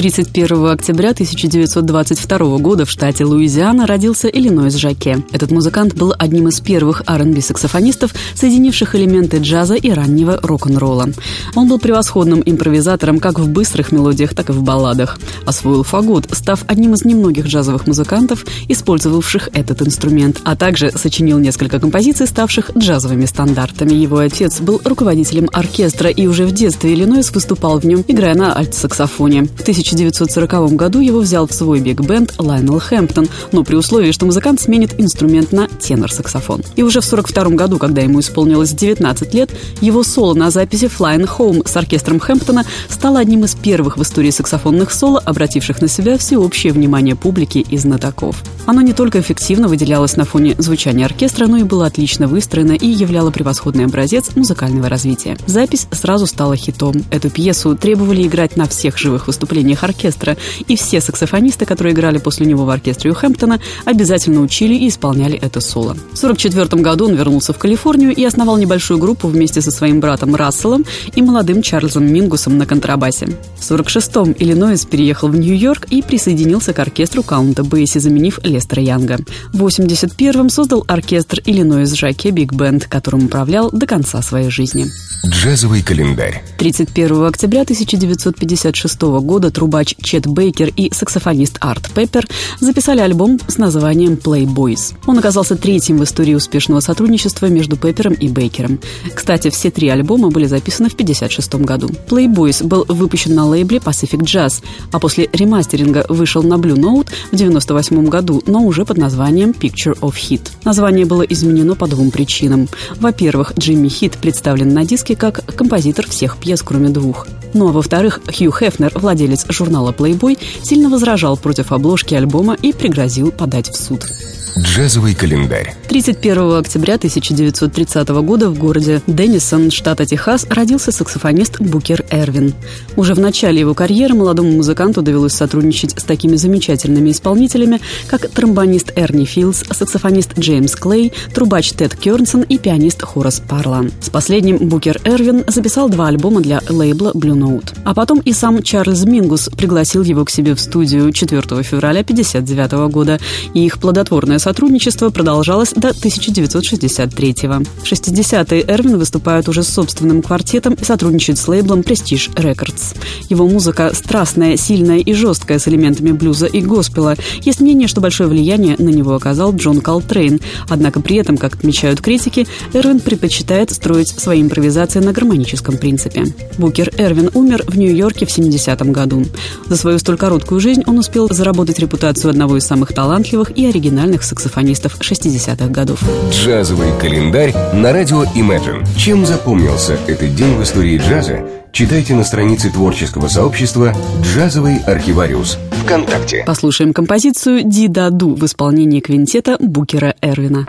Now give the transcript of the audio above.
31 октября 1922 года в штате Луизиана родился Иллинойс Жаке. Этот музыкант был одним из первых R&B-саксофонистов, соединивших элементы джаза и раннего рок-н-ролла. Он был превосходным импровизатором как в быстрых мелодиях, так и в балладах. Освоил фагот, став одним из немногих джазовых музыкантов, использовавших этот инструмент, а также сочинил несколько композиций, ставших джазовыми стандартами. Его отец был руководителем оркестра, и уже в детстве Иллинойс выступал в нем, играя на альт-саксофоне. В 1940 году его взял в свой биг-бенд Лайнел Хэмптон, но при условии, что музыкант сменит инструмент на тенор-саксофон. И уже в 1942 году, когда ему исполнилось 19 лет, его соло на записи Flying Home с оркестром Хэмптона стало одним из первых в истории саксофонных соло, обративших на себя всеобщее внимание публики и знатоков. Оно не только эффективно выделялось на фоне звучания оркестра, но и было отлично выстроено и являло превосходный образец музыкального развития. Запись сразу стала хитом. Эту пьесу требовали играть на всех живых выступлениях сочинениях оркестра, и все саксофонисты, которые играли после него в оркестре у Хэмптона, обязательно учили и исполняли это соло. В 1944 году он вернулся в Калифорнию и основал небольшую группу вместе со своим братом Расселом и молодым Чарльзом Мингусом на контрабасе. В 1946-м Иллинойс переехал в Нью-Йорк и присоединился к оркестру Каунта Бейси, заменив Лестера Янга. В 1981-м создал оркестр Иллинойс Жаке Биг Бенд, которым управлял до конца своей жизни. Джазовый календарь. 31 октября 1956 года трубач Чет Бейкер и саксофонист Арт Пеппер записали альбом с названием Playboys. Он оказался третьим в истории успешного сотрудничества между Пеппером и Бейкером. Кстати, все три альбома были записаны в 1956 году. Playboys был выпущен на лейбле Pacific Jazz, а после ремастеринга вышел на Blue Note в 1998 году, но уже под названием Picture of Hit. Название было изменено по двум причинам. Во-первых, Джимми Хит представлен на диске как композитор всех пьес, кроме двух. Ну а во-вторых, Хью Хефнер, владелец журнала Playboy, сильно возражал против обложки альбома и пригрозил подать в суд. Джазовый календарь. 31 октября 1930 года в городе Деннисон, штата Техас, родился саксофонист Букер Эрвин. Уже в начале его карьеры молодому музыканту довелось сотрудничать с такими замечательными исполнителями, как тромбонист Эрни Филдс, саксофонист Джеймс Клей, трубач Тед Кернсон и пианист Хорас Парлан. С последним Букер Эрвин записал два альбома для лейбла Blue Note. А потом и сам Чарльз Мингус пригласил его к себе в студию 4 февраля 1959 года, и их плодотворное сотрудничество продолжалось до 1963-го. В 60-е Эрвин выступает уже с собственным квартетом и сотрудничает с лейблом Prestige Records. Его музыка страстная, сильная и жесткая с элементами блюза и госпела. Есть мнение, что большое влияние на него оказал Джон Колтрейн. Однако при этом, как отмечают критики, Эрвин предпочитает строить свои импровизации на гармоническом принципе. Букер Эрвин умер в Нью-Йорке в 70-м году. За свою столь короткую жизнь он успел заработать репутацию одного из самых талантливых и оригинальных саксофонистов 60-х годов. Джазовый календарь на радио Imagine. Чем запомнился этот день в истории джаза, читайте на странице творческого сообщества «Джазовый архивариус» ВКонтакте. Послушаем композицию «Ди-да-ду» в исполнении квинтета Букера Эрвина.